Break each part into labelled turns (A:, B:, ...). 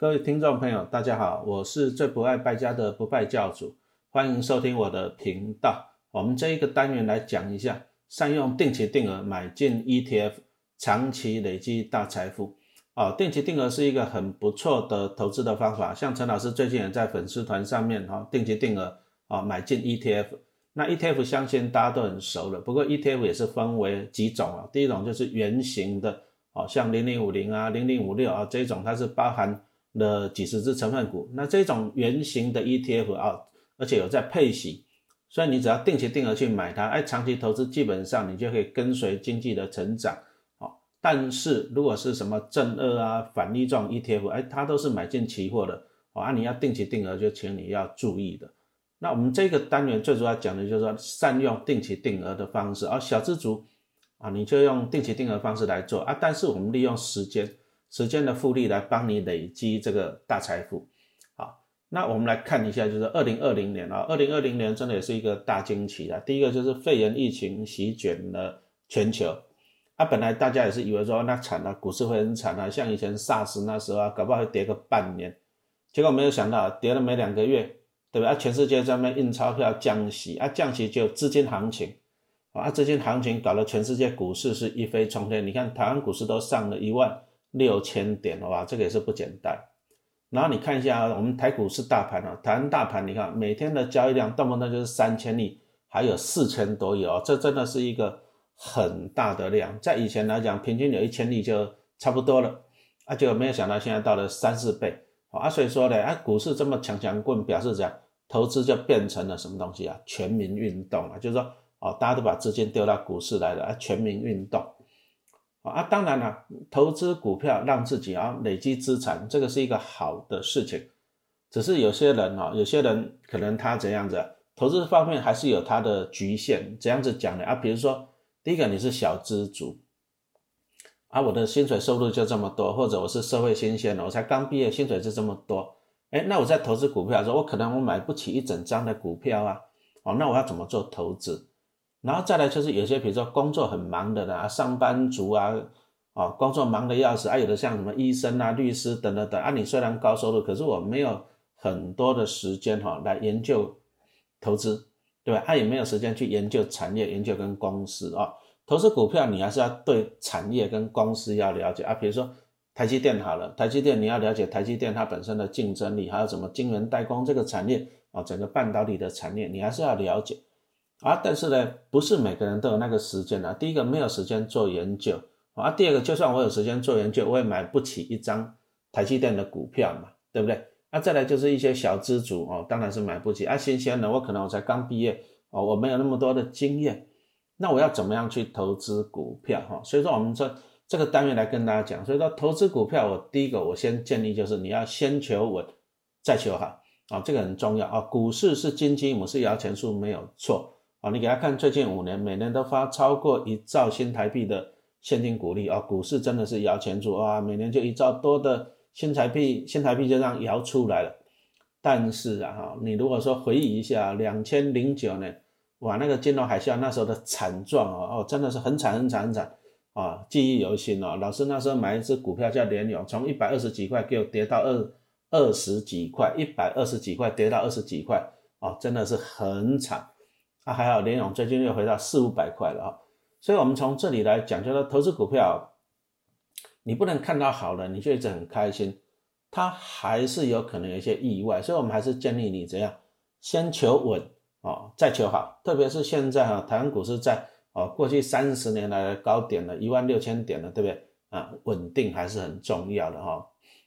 A: 各位听众朋友，大家好，我是最不爱败家的不败教主，欢迎收听我的频道。我们这一个单元来讲一下，善用定期定额买进 ETF，长期累积大财富。哦，定期定额是一个很不错的投资的方法。像陈老师最近也在粉丝团上面哈，定期定额啊买进 ETF。那 ETF 相信大家都很熟了，不过 ETF 也是分为几种啊。第一种就是圆形的，哦，像零零五零啊、零零五六啊这种，它是包含了几十只成分股。那这种圆形的 ETF 啊，而且有在配息。所以你只要定期定额去买它，哎，长期投资基本上你就可以跟随经济的成长，哦。但是如果是什么正二啊、反利状 ETF，哎，它都是买进期货的，哦啊，你要定期定额就请你要注意的。那我们这个单元最主要讲的就是说善用定期定额的方式，而小资族啊，你就用定期定额方式来做啊。但是我们利用时间、时间的复利来帮你累积这个大财富。好那我们来看一下，就是二零二零年啊，二零二零年真的也是一个大惊奇啊。第一个就是肺炎疫情席卷了全球，啊，本来大家也是以为说那惨了，股市会很惨啊，像以前 SARS 那时候啊，搞不好会跌个半年，结果没有想到跌了没两个月，对吧？啊，全世界在那印钞票降息啊，降息就资金行情啊，资金行情搞得全世界股市是一飞冲天。你看台湾股市都上了一万六千点，哇，这个也是不简单。然后你看一下我们台股是大盘啊，台湾大盘，你看每天的交易量动不动就是三千亿，还有四千多亿哦，这真的是一个很大的量。在以前来讲，平均有一千亿就差不多了，啊，就没有想到现在到了三四倍啊，所以说呢，啊，股市这么强强棍，表示样？投资就变成了什么东西啊？全民运动啊，就是说，哦，大家都把资金丢到股市来了，啊，全民运动。啊，当然了，投资股票让自己啊累积资产，这个是一个好的事情。只是有些人啊，有些人可能他怎样子，投资方面还是有他的局限。怎样子讲呢？啊，比如说，第一个你是小资族，啊，我的薪水收入就这么多，或者我是社会新鲜的，我才刚毕业，薪水就这么多。哎，那我在投资股票的时候，我可能我买不起一整张的股票啊，哦，那我要怎么做投资？然后再来就是有些，比如说工作很忙的啊，上班族啊，啊，工作忙的要死啊，有的像什么医生啊、律师等等等啊，你虽然高收入，可是我没有很多的时间哈来研究投资，对吧？他也没有时间去研究产业、研究跟公司啊。投资股票你还是要对产业跟公司要了解啊，比如说台积电好了，台积电你要了解台积电它本身的竞争力，还有什么晶圆代工这个产业啊，整个半导体的产业你还是要了解。啊，但是呢，不是每个人都有那个时间啊。第一个没有时间做研究啊，第二个就算我有时间做研究，我也买不起一张台积电的股票嘛，对不对？那再来就是一些小资主哦，当然是买不起啊。新鲜的，我可能我才刚毕业哦，我没有那么多的经验，那我要怎么样去投资股票哈？所以说我们说这个单元来跟大家讲，所以说投资股票，我第一个我先建议就是你要先求稳，再求好啊，这个很重要啊。股市是金鸡母，是摇钱树，没有错。啊，你给他看最近五年，每年都发超过一兆新台币的现金股利啊，股市真的是摇钱树啊，每年就一兆多的新台币，新台币就这样摇出来了。但是啊，哈，你如果说回忆一下两千零九年，哇，那个金融海啸那时候的惨状啊，哦，真的是很惨很惨很惨啊，记忆犹新哦。老师那时候买一只股票叫联永，从一百二十几块给我跌到二二十几块，一百二十几块跌到二十几块，哦，真的是很惨。啊，还好，联永最近又回到四五百块了啊，所以，我们从这里来讲，就是投资股票，你不能看到好了，你就一直很开心，它还是有可能有一些意外，所以我们还是建议你怎样，先求稳哦，再求好，特别是现在啊，台湾股市在啊过去三十年来的高点了，一万六千点了，对不对啊？稳定还是很重要的哈，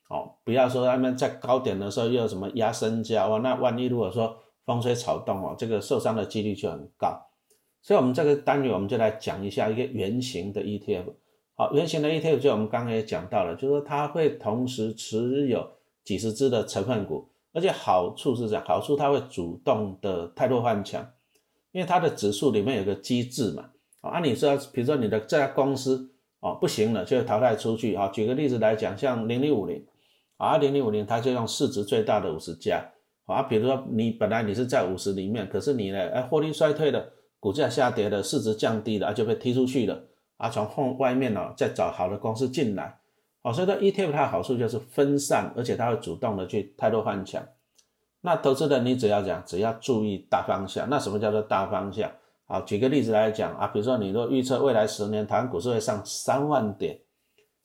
A: 哦，不要说他们在高点的时候又什么压身价哇，那万一如果说。风吹草动哦，这个受伤的几率就很高，所以，我们这个单元我们就来讲一下一个圆形的 ETF。好，圆形的 ETF 就我们刚刚也讲到了，就是说它会同时持有几十只的成分股，而且好处是这样，好处它会主动的太弱换强，因为它的指数里面有个机制嘛。啊，你说，比如说你的这家公司哦不行了，就淘汰出去啊。举个例子来讲，像零零五零啊，零零五零它就用市值最大的五十家。啊，比如说你本来你是在五十里面，可是你呢，哎，获利衰退的，股价下跌的，市值降低了，就被踢出去了，啊，从后外面呢再找好的公司进来，哦，所以说 ETF 它的好处就是分散，而且它会主动的去太多换强。那投资人你只要讲，只要注意大方向。那什么叫做大方向？好，举个例子来讲啊，比如说你若预测未来十年台湾股市会上三万点，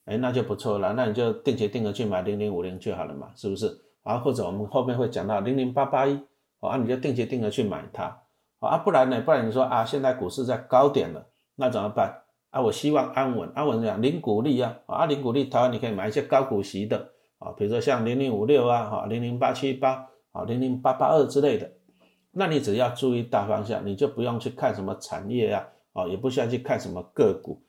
A: 哎，那就不错了。那你就定期定额去买零零五零就好了嘛，是不是？啊，或者我们后面会讲到零零八八一，啊，你就定期定额去买它。啊，不然呢？不然你说啊，现在股市在高点了，那怎么办？啊，我希望安稳，安稳讲零股利啊，啊，零股利，台湾你可以买一些高股息的啊，比如说像零零五六啊，哈，零零八七八。啊，零零八八二之类的，那你只要注意大方向，你就不用去看什么产业啊，哦，也不需要去看什么个股，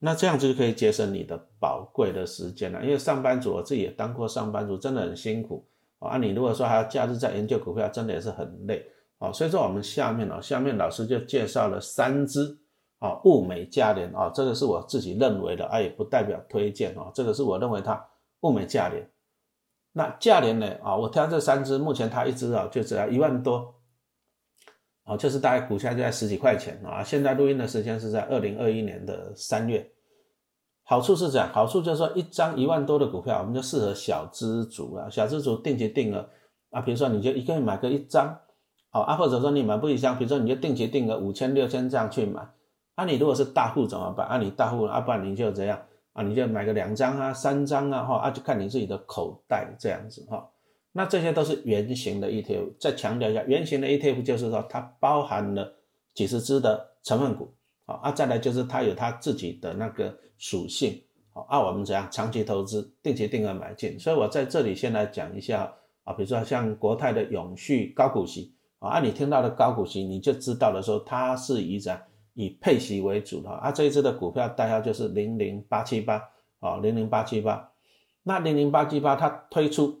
A: 那这样子就可以节省你的宝贵的时间了。因为上班族我自己也当过上班族，真的很辛苦啊。你如果说还要假日在研究股票，真的也是很累啊。所以说我们下面哦，下面老师就介绍了三只啊，物美价廉啊，这个是我自己认为的，啊，也不代表推荐哦，这个是我认为它物美价廉。那价廉呢？啊，我挑这三只，目前它一只啊就只要一万多，啊，就是大概股价就在十几块钱啊。现在录音的时间是在二零二一年的三月。好处是这样，好处就是说一张一万多的股票，我们就适合小资族啊，小资族定期定额啊，比如说你就一个月买个一张，好啊，或者说你买不一箱，比如说你就定期定额五千六千这样去买。啊，你如果是大户怎么办？啊，你大户啊，不然你就这样。啊，你就买个两张啊，三张啊，哈，啊，就看你自己的口袋这样子哈。那这些都是圆形的 ETF，再强调一下，圆形的 ETF 就是说它包含了几十只的成分股，啊，再来就是它有它自己的那个属性，好啊，我们怎样长期投资，定期定额买进。所以我在这里先来讲一下啊，比如说像国泰的永续高股息啊，你听到的高股息，你就知道的时候，它是以怎以配息为主的啊，这一支的股票代号就是零零八七八啊，零零八七八。那零零八七八它推出，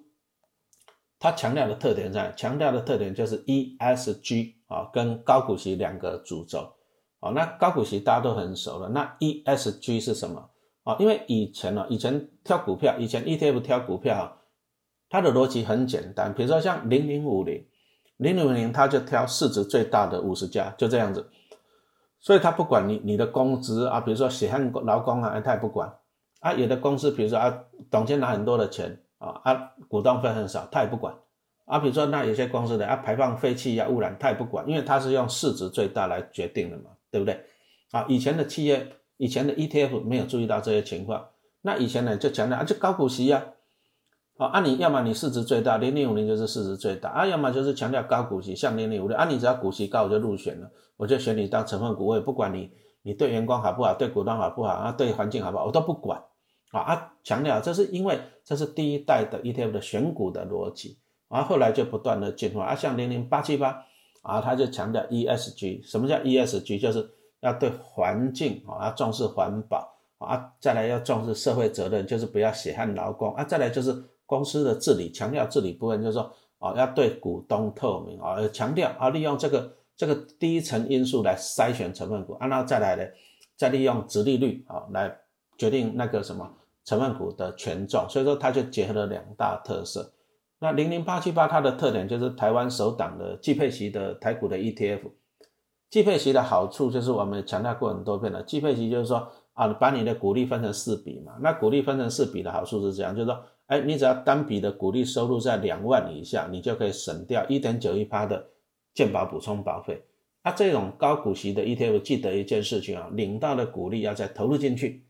A: 它强调的特点在强调的特点就是 ESG 啊，跟高股息两个主轴哦。那高股息大家都很熟了，那 ESG 是什么啊？因为以前呢，以前挑股票，以前 ETF 挑股票，它的逻辑很简单，比如说像零零五零，零零五零它就挑市值最大的五十家，就这样子。所以他不管你你的工资啊，比如说血汗劳工啊，他也不管啊。有的公司，比如说啊，董监拿很多的钱啊，啊，股东分很少，他也不管啊。比如说那有些公司的啊，排放废气啊，污染，他也不管，因为他是用市值最大来决定的嘛，对不对？啊，以前的企业，以前的 ETF 没有注意到这些情况，那以前呢就强调啊，就高股息呀。啊，按你要么你市值最大，零零五零就是市值最大。啊，要么就是强调高股息，像零零五零啊，你只要股息高我就入选了，我就选你当成分股，我也不管你你对员工好不好，对股东好不好啊，对环境好不好，我都不管。啊啊，强调这是因为这是第一代的 ETF 的选股的逻辑。啊，后来就不断的进化。啊，像零零八七八啊，他就强调 ESG，什么叫 ESG？就是要对环境啊，要重视环保啊，再来要重视社会责任，就是不要血汗劳工啊，再来就是。公司的治理强调治理部分，就是说啊，要对股东透明啊，强调啊，利用这个这个第一层因素来筛选成分股，然后再来呢，再利用殖利率啊来决定那个什么成分股的权重。所以说，它就结合了两大特色。那零零八七八它的特点就是台湾首档的季配息的台股的 ETF。季配息的好处就是我们强调过很多遍了，季配息就是说啊，把你的股利分成四笔嘛。那股利分成四笔的好处是这样，就是说。哎，你只要单笔的股利收入在两万以下，你就可以省掉一点九一趴的健保补充保费。啊，这种高股息的 ETF，记得一件事情啊，领到的股利要再投入进去。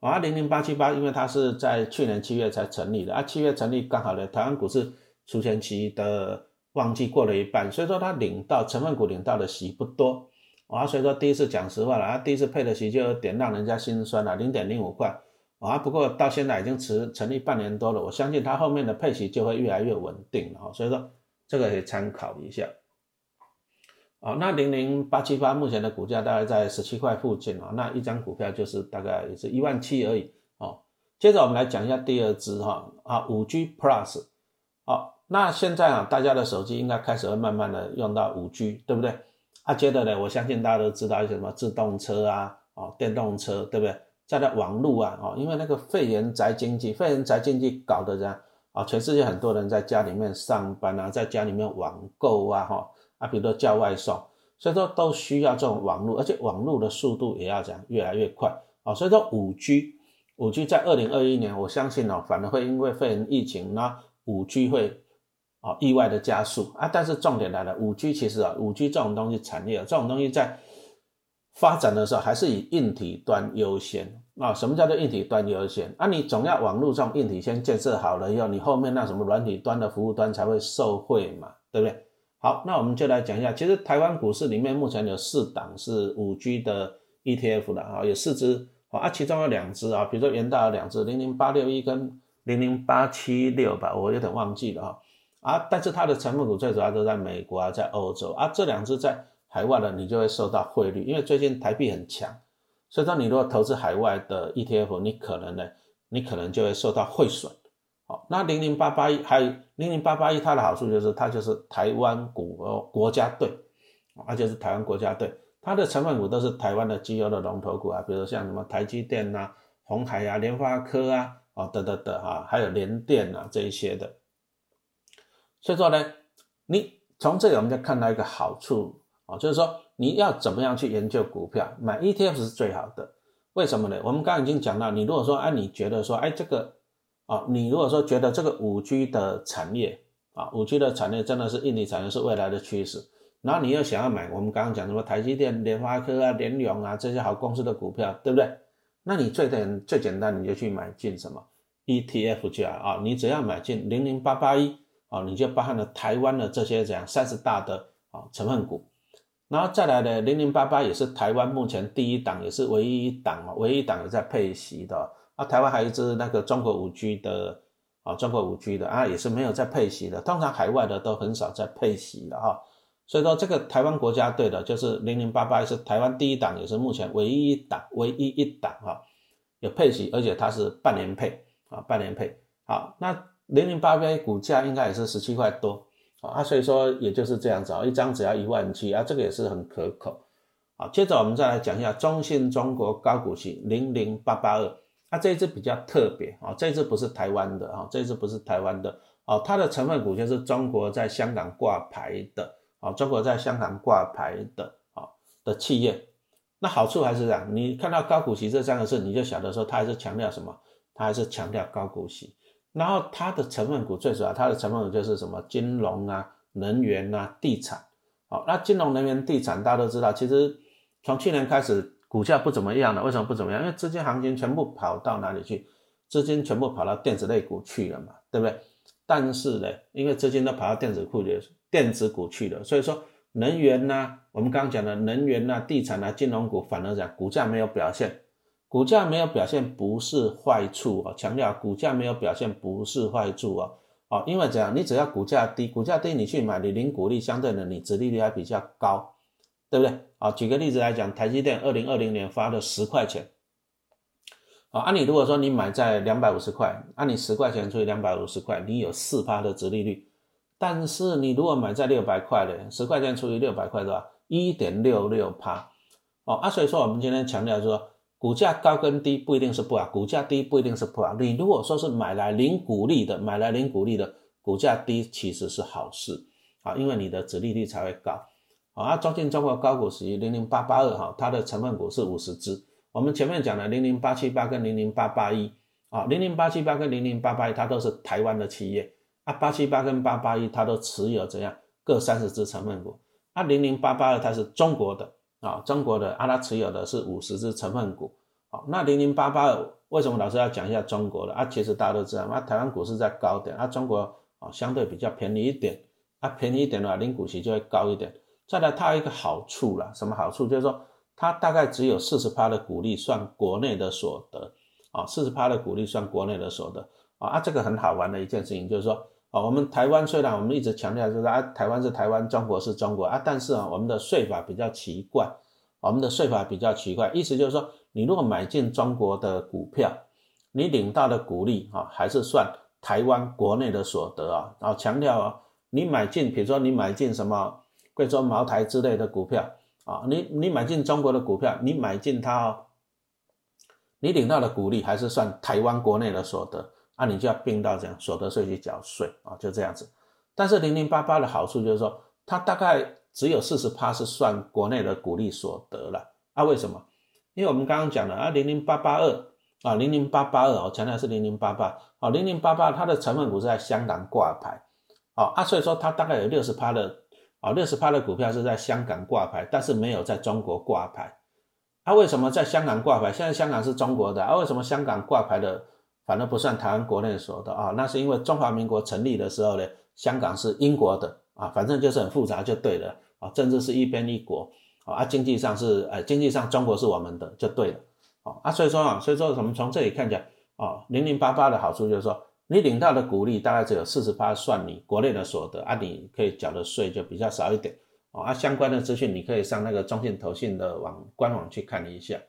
A: 啊，零零八七八，因为它是在去年七月才成立的，啊，七月成立刚好呢，台湾股市出前期的旺季过了一半，所以说它领到成分股领到的息不多。啊，所以说第一次讲实话了，啊，第一次配的息就有点让人家心酸了，零点零五块。啊，不过到现在已经成成立半年多了，我相信它后面的配息就会越来越稳定了哈，所以说这个可以参考一下。啊，那零零八七八目前的股价大概在十七块附近啊，那一张股票就是大概也是一万七而已哦。接着我们来讲一下第二支哈啊，五 G Plus。哦，那现在啊，大家的手机应该开始会慢慢的用到五 G，对不对？啊，接着呢，我相信大家都知道一些什么自动车啊，哦，电动车，对不对？在的网络啊，哦，因为那个肺炎宅经济，肺炎宅经济搞的人啊，全世界很多人在家里面上班啊，在家里面网购啊，哈啊，比如说叫外送，所以说都需要这种网络，而且网络的速度也要讲越来越快啊，所以说五 G，五 G 在二零二一年，我相信哦，反而会因为肺炎疫情，那五 G 会哦意外的加速啊。但是重点来了，五 G 其实啊，五 G 这种东西产业，这种东西在发展的时候还是以硬体端优先啊。什么叫做硬体端优先？啊，你总要网络这种硬体先建设好了以后，你后面那什么软体端的服务端才会受惠嘛，对不对？好，那我们就来讲一下，其实台湾股市里面目前有四档是五 G 的 ETF 的啊，有四只啊，其中有两只啊，比如说元大有两只零零八六一跟零零八七六吧，我有点忘记了哈啊，但是它的成分股最主要都在美国啊，在欧洲啊，这两只在海外的你就会受到汇率，因为最近台币很强，所以说你如果投资海外的 ETF，你可能呢，你可能就会受到汇损。好，那零零八八一还有。零零八八一，它的好处就是它就是台湾股国家队，而且是台湾国家队，它的成分股都是台湾的机油的龙头股啊，比如像什么台积电呐、红海啊、联发科啊，哦等等等哈，还有联电啊这一些的。所以说呢，你从这里我们就看到一个好处啊，就是说你要怎么样去研究股票，买 ETF 是最好的。为什么呢？我们刚刚已经讲到，你如果说哎，你觉得说哎这个。啊，你如果说觉得这个五 G 的产业啊，五 G 的产业真的是印尼产业是未来的趋势，然后你又想要买我们刚刚讲什么台积电、联发科啊、联咏啊这些好公司的股票，对不对？那你最简最简单，你就去买进什么 ETF 去啊，你只要买进零零八八一啊，你就包含了台湾的这些怎样三十大的啊成分股，然后再来的零零八八也是台湾目前第一档，也是唯一一档啊，唯一一档有在配息的。啊，台湾还有一支那个中国五 G 的啊，中国五 G 的啊，也是没有在配息的。通常海外的都很少在配息的哈。所以说这个台湾国家队的，就是零零八八是台湾第一档，也是目前唯一一档，唯一一档哈，有配息，而且它是半年配啊，半年配。好，那零零八八股价应该也是十七块多啊，所以说也就是这样子啊，一张只要一万七啊，这个也是很可口。好，接着我们再来讲一下中信中国高股息零零八八二。那这一只比较特别啊，这一只不是台湾的啊，这一只不是台湾的哦，它的成分股就是中国在香港挂牌的啊，中国在香港挂牌的啊的企业。那好处还是这样，你看到高股息这三个字，你就晓得说它还是强调什么？它还是强调高股息。然后它的成分股最主要，它的成分股就是什么金融啊、能源啊、地产。好，那金融、能源、地产大家都知道，其实从去年开始。股价不怎么样了，为什么不怎么样？因为资金行情全部跑到哪里去？资金全部跑到电子类股去了嘛，对不对？但是呢，因为资金都跑到电子库里、电子股去了，所以说能源呐，我们刚刚讲的能源呐、地产呐、金融股反而讲股价没有表现，股价没有表现不是坏处啊，强调股价没有表现不是坏处啊，哦，因为怎样？你只要股价低，股价低你去买，你零股利相对的你殖利率还比较高。对不对？啊，举个例子来讲，台积电二零二零年发了十块钱，啊，按你如果说你买在两百五十块，按你十块钱除以两百五十块，你有四趴的值利率。但是你如果买在六百块的，十块钱除以六百块的话，一点六六趴。哦，啊，所以说我们今天强调说，股价高跟低不一定是不好，股价低不一定是不好。你如果说是买来零股利的，买来零股利的，股价低其实是好事啊，因为你的值利率才会高。啊，中信中国高股息零零八八二哈，它的成分股是五十只。我们前面讲的零零八七八跟零零八八一啊，零零八七八跟零零八八一它都是台湾的企业啊，八七八跟八八一它都持有怎样各三十只成分股啊，零零八八二它是中国的啊，中国的啊，它持有的是五十只成分股。好，那零零八八二为什么老师要讲一下中国的啊？其实大家都知道，啊，台湾股市在高点啊，中国啊相对比较便宜一点啊，便宜一点的话，零股息就会高一点。再来，它有一个好处了，什么好处？就是说，它大概只有四十趴的股利算国内的所得啊，四十趴的股利算国内的所得啊，啊，这个很好玩的一件事情，就是说，啊，我们台湾虽然我们一直强调就是啊，台湾是台湾，中国是中国啊，但是啊，我们的税法比较奇怪，我们的税法比较奇怪，意思就是说，你如果买进中国的股票，你领到的股利啊，还是算台湾国内的所得啊，然后强调啊，你买进，比如说你买进什么？贵州茅台之类的股票啊，你你买进中国的股票，你买进它哦，你领到的股利还是算台湾国内的所得啊，你就要并到这样所得税去缴税啊，就这样子。但是零零八八的好处就是说，它大概只有四十趴是算国内的股利所得了啊？为什么？因为我们刚刚讲了啊，零零八八二啊，零零八八二，我强调是零零八八，啊，零零八八它的成分股是在香港挂牌，啊啊，所以说它大概有六十趴的，啊六十趴的股票是在香港挂牌，但是没有在中国挂牌。啊，为什么在香港挂牌？现在香港是中国的，啊，为什么香港挂牌的反而不算台湾国内所的啊？那是因为中华民国成立的时候呢，香港是英国的，啊，反正就是很复杂就对了，啊，政治是一边一国，啊，经济上是，呃，经济上中国是我们的就对了。啊，所以说啊，所以说我们从这里看起来，啊，零零八八的好处就是说，你领到的股利大概只有四十八算你国内的所得，啊，你可以缴的税就比较少一点哦，啊，相关的资讯你可以上那个中信投信的网官网去看一下。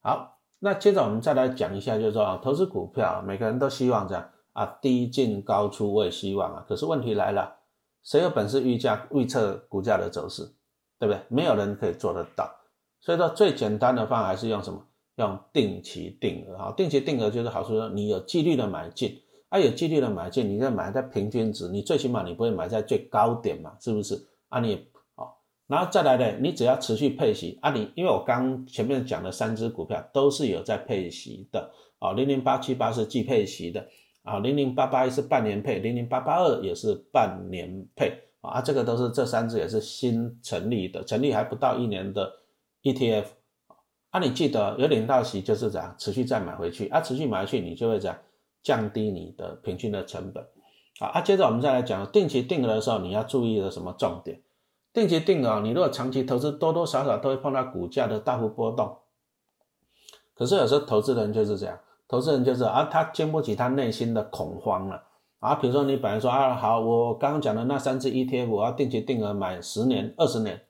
A: 好，那接着我们再来讲一下，就是说啊，投资股票，每个人都希望这样啊，低进高出，我也希望啊，可是问题来了，谁有本事预价预测股价的走势，对不对？没有人可以做得到，所以说最简单的方法还是用什么？用定期定额啊，定期定额就是好处说你有纪律的买进，啊有纪律的买进，你再买在平均值，你最起码你不会买在最高点嘛，是不是？啊你哦，然后再来呢，你只要持续配息啊，你因为我刚前面讲的三只股票都是有在配息的啊，零零八七八是季配息的啊，零零八八一是半年配，零零八八二也是半年配啊，这个都是这三只也是新成立的，成立还不到一年的 ETF。那你记得有领到息就是这样，持续再买回去，啊，持续买回去，你就会这样降低你的平均的成本。好，啊，接着我们再来讲定期定额的时候，你要注意的什么重点？定期定额，你如果长期投资，多多少少都会碰到股价的大幅波动。可是有时候投资人就是这样，投资人就是啊，他经不起他内心的恐慌了。啊，比如说你本来说啊，好，我刚刚讲的那三只 ETF，我要定期定额买十年、二十年。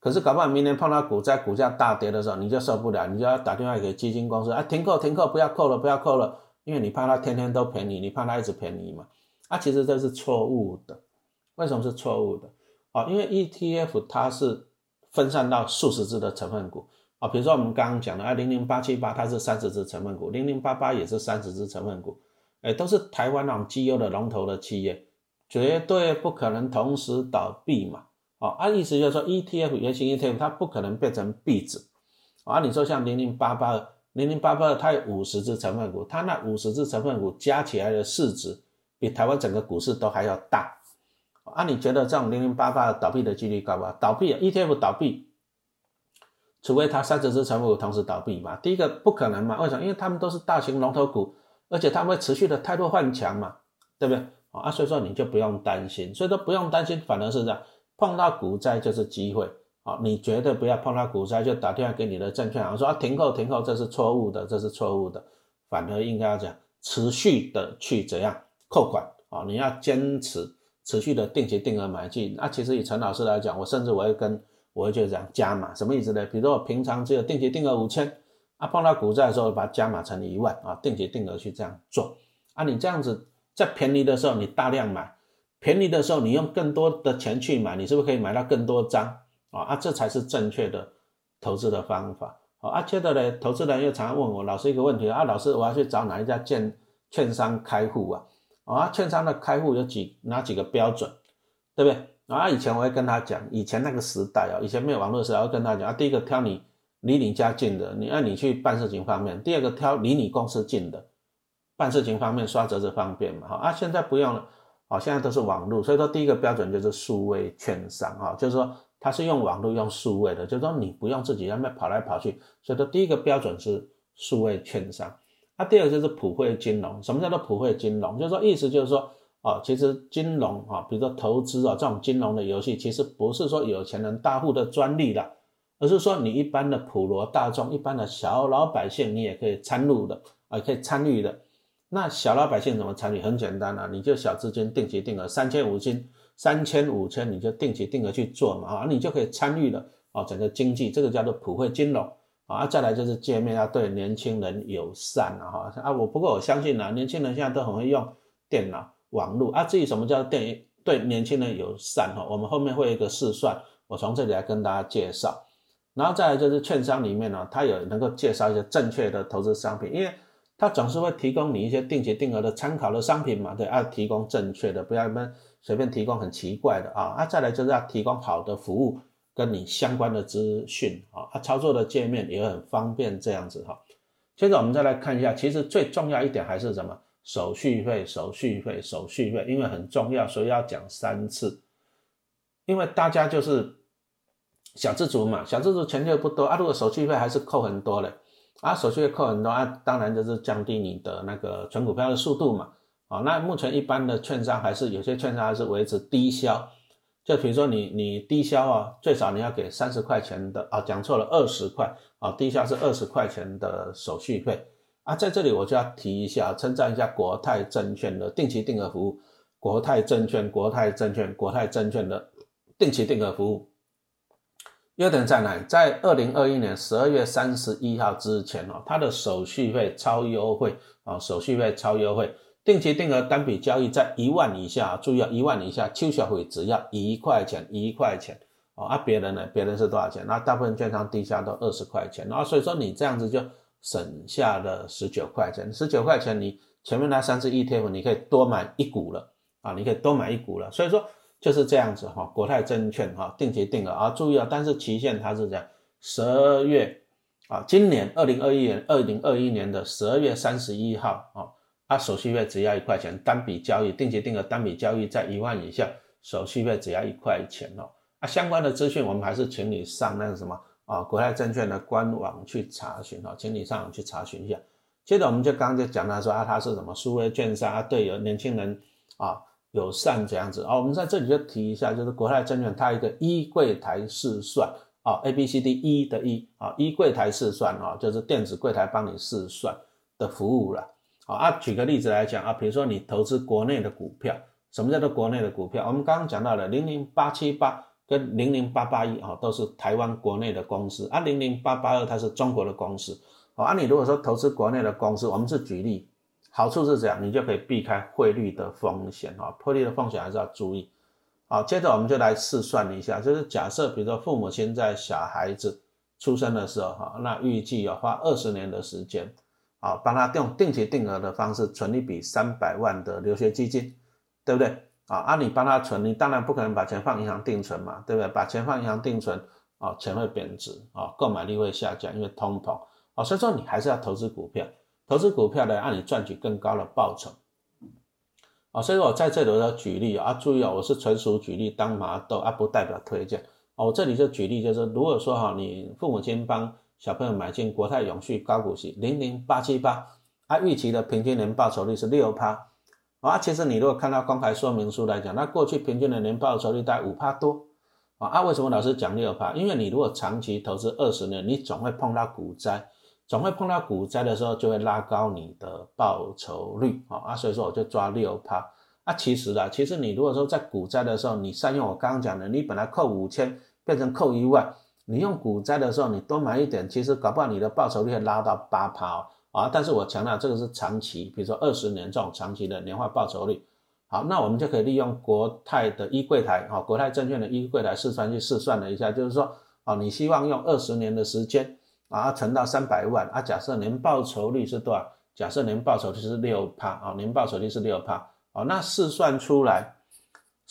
A: 可是搞不好明年碰到股灾、股价大跌的时候，你就受不了，你就要打电话给基金公司，啊，停扣、停扣，不要扣了，不要扣了，因为你怕它天天都赔你，你怕它一直赔你嘛。啊，其实这是错误的。为什么是错误的？啊，因为 ETF 它是分散到数十只的成分股啊，比如说我们刚刚讲的啊，零零八七八它是三十只成分股，零零八八也是三十只成分股，哎，都是台湾那种绩优的龙头的企业，绝对不可能同时倒闭嘛。哦，啊，意思就是说，ETF 原型 ETF 它不可能变成壁纸，啊，你说像零零八八，零零八八它有五十只成分股，它那五十只成分股加起来的市值比台湾整个股市都还要大，啊，你觉得这种零零八八倒闭的几率高不高？倒闭 ETF 倒闭，除非它三十只成分股同时倒闭嘛，第一个不可能嘛，为什么？因为他们都是大型龙头股，而且他们会持续的太多换强嘛，对不对？啊，所以说你就不用担心，所以说不用担心，反而是这样。碰到股灾就是机会，好，你绝对不要碰到股灾就打电话给你的证券行说啊停扣停扣，这是错误的，这是错误的，反而应该要讲持续的去怎样扣款啊，你要坚持持续的定期定额买进。那其实以陈老师来讲，我甚至我会跟我会就这样加码，什么意思呢？比如说我平常只有定期定额五千，啊碰到股灾的时候把它加码成一万啊，定期定额去这样做啊，你这样子在便宜的时候你大量买。便宜的时候，你用更多的钱去买，你是不是可以买到更多张啊？啊，这才是正确的投资的方法啊！啊，接着呢，投资人又常常问我老师一个问题啊，老师，我要去找哪一家券券商开户啊？啊，券商的开户有几哪几个标准，对不对？啊，以前我会跟他讲，以前那个时代啊，以前没有网络时候，我会跟他讲啊，第一个挑你离你家近的，你按你去办事情方便；第二个挑离你公司近的，办事情方便，刷折子方便嘛。哈啊，现在不用了。啊，现在都是网络，所以说第一个标准就是数位券商，啊，就是说它是用网络用数位的，就是说你不用自己那边跑来跑去，所以说第一个标准是数位券商。那第二个就是普惠金融，什么叫做普惠金融？就是说意思就是说，哦，其实金融啊，比如说投资啊这种金融的游戏，其实不是说有钱人大户的专利的，而是说你一般的普罗大众、一般的小老百姓，你也可以参入的，啊，可以参与的。那小老百姓怎么参与？很简单啊，你就小资金定期定额三千五千三千五千，你就定期定额去做嘛啊，你就可以参与了啊，整个经济这个叫做普惠金融啊。再来就是界面要对年轻人友善啊哈啊，我不过我相信啊，年轻人现在都很会用电脑网络啊。至于什么叫电对年轻人友善哈，我们后面会有一个试算，我从这里来跟大家介绍。然后再来就是券商里面呢，它有能够介绍一些正确的投资商品，因为。它总是会提供你一些定期定额的参考的商品嘛，对啊，提供正确的，不要随便提供很奇怪的啊啊，再来就是要提供好的服务，跟你相关的资讯啊，啊，操作的界面也很方便这样子哈，接着我们再来看一下，其实最重要一点还是什么？手续费，手续费，手续费，因为很重要，所以要讲三次。因为大家就是小资族嘛，小资族钱就不多啊，如果手续费还是扣很多的，啊，手续费扣很多啊，当然就是降低你的那个存股票的速度嘛。啊，那目前一般的券商还是有些券商还是维持低消，就比如说你你低消啊，最少你要给三十块钱的啊，讲错了二十块啊，低消是二十块钱的手续费。啊，在这里我就要提一下，称赞一下国泰证券的定期定额服务。国泰证券，国泰证券，国泰证券的定期定额服务，优点在哪？在二零二一年十二月三十一号之前哦，它的手续费超优惠啊，手续费超优惠，定期定额单笔交易在一万以下，注意啊，一万以下，秋小费只要一块钱，一块钱哦。啊，别人呢？别人是多少钱？那大部分券商低下都二十块钱，然后所以说你这样子就。省下了十九块钱，十九块钱你前面那三次 ETF 你可以多买一股了啊，你可以多买一股了，所以说就是这样子哈，国泰证券哈定期定额啊，注意啊，但是期限它是这样，十二月啊，今年二零二一年二零二一年的十二月三十一号啊，它手续费只要一块钱，单笔交易定期定额单笔交易在一万以下，手续费只要一块钱哦，啊相关的资讯我们还是请你上那个什么。啊，国泰证券的官网去查询哦，请你上网去查询一下。接着我们就刚刚就讲到说啊，它是什么数位券商啊，对有年轻人啊友善这样子啊。我们在这里就提一下，就是国泰证券它一个一柜台试算啊，A B C D 一的一啊，一柜台试算啊，就是电子柜台帮你试算的服务了。啊，举个例子来讲啊，比如说你投资国内的股票，什么叫做国内的股票？我们刚刚讲到了零零八七八。跟零零八八一啊都是台湾国内的公司啊，零零八八二它是中国的公司哦。啊，你如果说投资国内的公司，我们是举例，好处是这样，你就可以避开汇率的风险啊，汇率的风险还是要注意。好，接着我们就来试算一下，就是假设比如说父母亲在小孩子出生的时候哈，那预计要花二十年的时间啊，帮他用定期定额的方式存一笔三百万的留学基金，对不对？啊，啊，你帮他存，你当然不可能把钱放银行定存嘛，对不对？把钱放银行定存，啊，钱会贬值，啊，购买力会下降，因为通膨，啊，所以说你还是要投资股票，投资股票呢，让你赚取更高的报酬，啊，所以我在这里要举例啊，注意啊，我是纯属举例当麻豆啊，不代表推荐，啊，我这里就举例就是，如果说哈，你父母亲帮小朋友买进国泰永续高股息零零八七八，啊，预期的平均年报酬率是六趴。啊，其实你如果看到公开说明书来讲，那过去平均的年报酬率在五趴多啊。啊，为什么老师讲六趴？因为你如果长期投资二十年，你总会碰到股灾，总会碰到股灾的时候，就会拉高你的报酬率啊。啊，所以说我就抓六趴。啊，其实啊，其实你如果说在股灾的时候，你善用我刚刚讲的，你本来扣五千变成扣一万，你用股灾的时候你多买一点，其实搞不好你的报酬率会拉到八趴哦。啊，但是我强调这个是长期，比如说二十年这种长期的年化报酬率。好，那我们就可以利用国泰的一柜台，啊，国泰证券的一柜台试算去试算了一下，就是说，哦，你希望用二十年的时间，啊，存到三百万，啊，假设年报酬率是多少？假设年报酬率是六帕，啊，年报酬率是六帕，啊，那试算出来，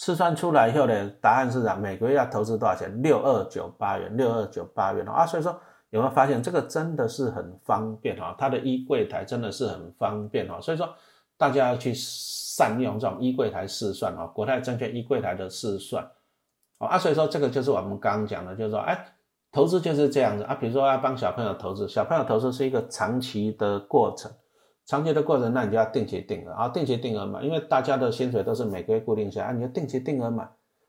A: 试算出来以后的答案是啥？每个月要投资多少钱？六二九八元，六二九八元哦，啊，所以说。有没有发现这个真的是很方便哈？它的衣柜台真的是很方便哈，所以说大家要去善用这种衣柜台试算哈，国泰证券衣柜台的试算哦啊，所以说这个就是我们刚刚讲的，就是说哎，投资就是这样子啊，比如说要帮小朋友投资，小朋友投资是一个长期的过程，长期的过程，那你就要定期定额啊，定期定额买，因为大家的薪水都是每个月固定下来，你就定期定额买。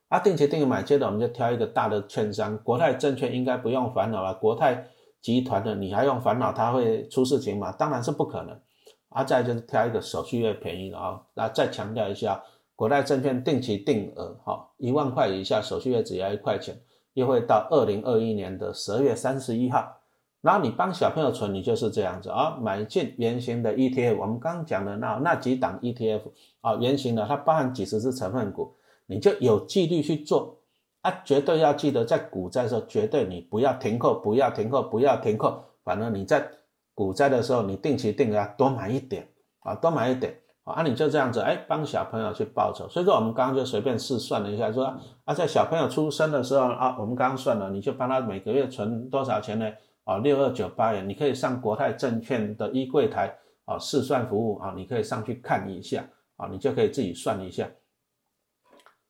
A: 啊，定期定额买，接着我们就挑一个大的券商，国泰证券应该不用烦恼了。国泰集团的你还用烦恼它会出事情吗？当然是不可能。啊，再就是挑一个手续费便宜的啊。那再强调一下，国泰证券定期定额，哈，一万块以下手续费只要一块钱，又会到二零二一年的十二月三十一号。然后你帮小朋友存，你就是这样子啊，买进圆形的 ETF，我们刚刚讲的那那几档 ETF 啊，圆形的它包含几十只成分股。你就有纪律去做啊，绝对要记得在股灾的时候，绝对你不要停扣，不要停扣，不要停扣。反正你在股灾的时候，你定期定额多买一点啊，多买一点啊，你就这样子哎，帮小朋友去报仇。所以说我们刚刚就随便试算了一下，说啊，在小朋友出生的时候啊，我们刚刚算了，你就帮他每个月存多少钱呢？啊六二九八元，你可以上国泰证券的一柜台啊试算服务啊，你可以上去看一下啊，你就可以自己算一下。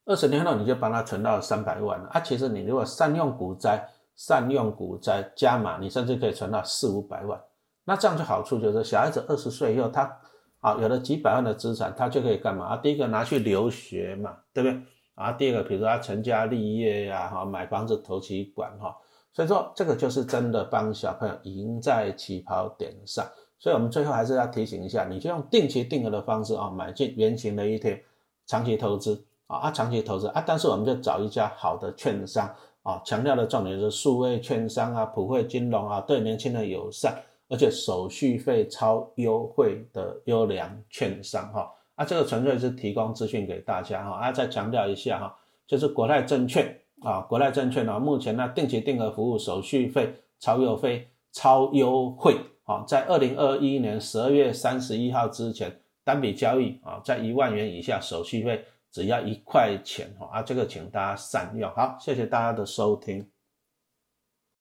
A: 二十年后你就帮他存到三百万了啊！其实你如果善用股灾，善用股灾加码，你甚至可以存到四五百万。那这样就好处就是，小孩子二十岁以后，他啊有了几百万的资产，他就可以干嘛啊？第一个拿去留学嘛，对不对？啊，第二个比如说他成家立业呀，哈，买房子投期管哈。所以说这个就是真的帮小朋友赢在起跑点上。所以我们最后还是要提醒一下，你就用定期定额的方式啊，买进原型的一天，长期投资。啊，长期投资啊，但是我们就找一家好的券商啊，强调的重点是数位券商啊，普惠金融啊，对年轻人友善，而且手续费超优惠的优良券商哈。啊，这个纯粹是提供资讯给大家哈。啊，再强调一下哈，就是国泰证券啊，国泰证券呢，目前呢定期定额服务手续费超优惠，超优惠啊，在二零二一年十二月三十一号之前，单笔交易啊，在一万元以下手续费。只要一块钱哈啊，这个请大家善用。好，谢谢大家的收听。